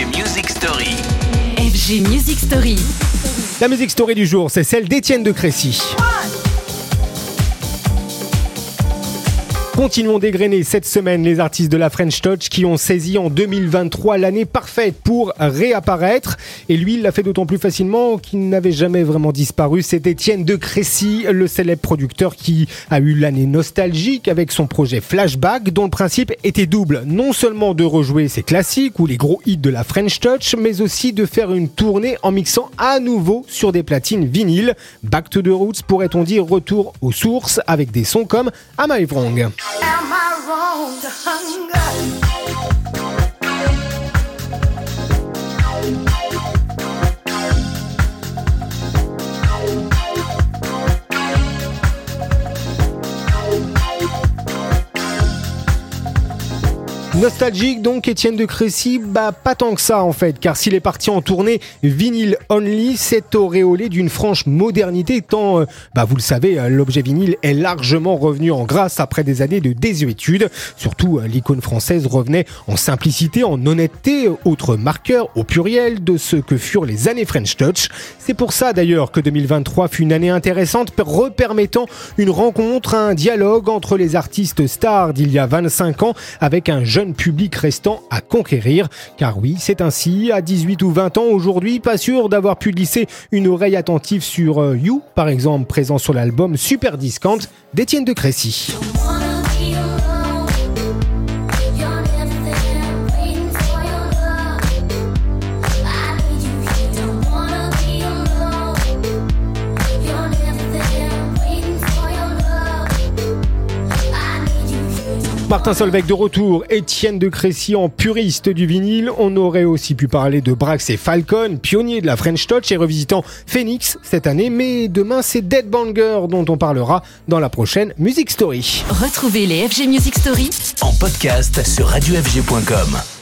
FG Music Story. FG Music Story. La musique story du jour, c'est celle d'Étienne de Crécy. Continuons d'égrener cette semaine les artistes de la French Touch qui ont saisi en 2023 l'année parfaite pour réapparaître. Et lui, il l'a fait d'autant plus facilement qu'il n'avait jamais vraiment disparu. C'est Étienne de Crécy, le célèbre producteur qui a eu l'année nostalgique avec son projet Flashback, dont le principe était double. Non seulement de rejouer ses classiques ou les gros hits de la French Touch, mais aussi de faire une tournée en mixant à nouveau sur des platines vinyles. Back to the Roots, pourrait-on dire retour aux sources avec des sons comme Am I Wrong? Am I wrong to hunger? Nostalgique donc Étienne de Crécy, bah pas tant que ça en fait, car s'il est parti en tournée vinyle only, c'est auréolé d'une franche modernité tant, euh, bah vous le savez, euh, l'objet vinyle est largement revenu en grâce après des années de désuétude. Surtout euh, l'icône française revenait en simplicité, en honnêteté, autre marqueur au pluriel de ce que furent les années French Touch. C'est pour ça d'ailleurs que 2023 fut une année intéressante, repermettant une rencontre, un dialogue entre les artistes stars d'il y a 25 ans avec un jeune public restant à conquérir. Car oui, c'est ainsi, à 18 ou 20 ans aujourd'hui, pas sûr d'avoir pu glisser une oreille attentive sur euh, You, par exemple, présent sur l'album Super Discount d'Étienne de Crécy. Martin Solveig de retour, Étienne de Crécy en puriste du vinyle. On aurait aussi pu parler de Brax et Falcon, pionniers de la French Touch et revisitant Phoenix cette année. Mais demain, c'est Dead Banger dont on parlera dans la prochaine Music Story. Retrouvez les FG Music Story En podcast sur radiofg.com.